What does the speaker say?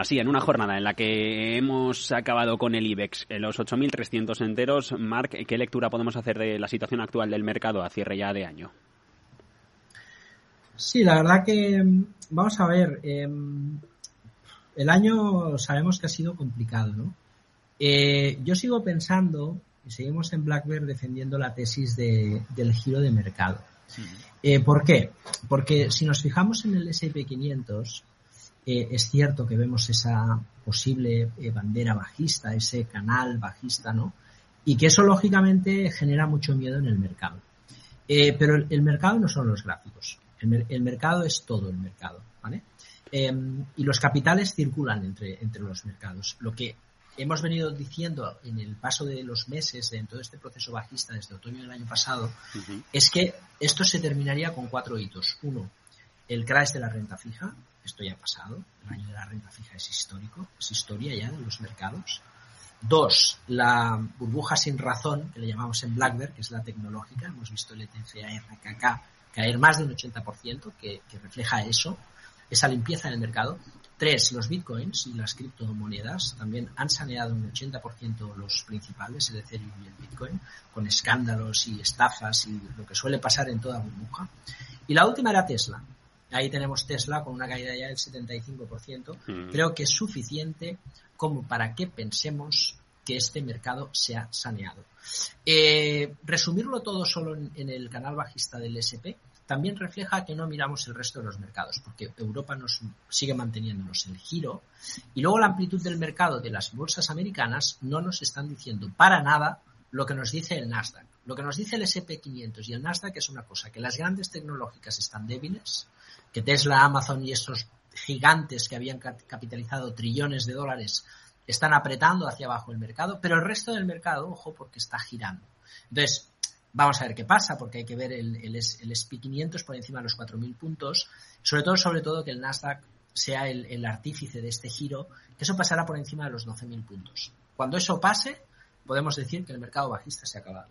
Así, en una jornada en la que hemos acabado con el IBEX en los 8.300 enteros, Marc, ¿qué lectura podemos hacer de la situación actual del mercado a cierre ya de año? Sí, la verdad que vamos a ver. Em, el año sabemos que ha sido complicado, ¿no? Eh, yo sigo pensando, y seguimos en Blackbird defendiendo la tesis del giro de mercado. Eh, ¿Por qué? Porque si nos fijamos en el S&P 500, eh, es cierto que vemos esa posible bandera bajista, ese canal bajista, ¿no? Y que eso lógicamente genera mucho miedo en el mercado. pero el, mercado no son los gráficos. El, el, mercado es todo el mercado, ¿vale? Em, y los capitales circulan entre, entre los mercados. Lo que hemos venido diciendo en el paso de los meses, en todo este proceso bajista desde otoño del año pasado, es que esto se terminaría con cuatro hitos. Uno, el crash de la renta fija. Esto ya ha pasado. El año de la renta fija es histórico, es historia ya de los mercados. Dos, la burbuja sin razón, que le llamamos en Blackbird, que es la tecnológica. Hemos visto el ETF RKK caer más de un 80%, que, que refleja eso esa limpieza en el mercado. Tres, los bitcoins y las criptomonedas también han saneado un 80% los principales, el Ethereum y el bitcoin, con escándalos y estafas y lo que suele pasar en toda burbuja. Y la última era Tesla. Ahí tenemos Tesla con una caída ya del 75%. Mm. Creo que es suficiente como para que pensemos que este mercado se ha saneado. Eh, resumirlo todo solo en, en, el canal bajista del SP también refleja que no miramos el resto de los mercados, porque Europa nos sigue manteniéndonos el giro y luego la amplitud del mercado de las bolsas americanas no nos están diciendo para nada lo que nos dice el Nasdaq. Lo que nos dice el SP500 y el Nasdaq es una cosa, que las grandes tecnológicas están débiles, que Tesla, Amazon y estos gigantes que habían capitalizado trillones de dólares están apretando hacia abajo el mercado, pero el resto del mercado, ojo, porque está girando. Entonces, Vamos a ver qué pasa, porque hay que ver el, el, el SP500 por encima de los 4.000 puntos. Sobre todo, sobre todo, que el Nasdaq sea el, artífice de este giro, que eso pasará por encima de los 12.000 puntos. Cuando eso pase, podemos decir que el mercado bajista se ha acabado.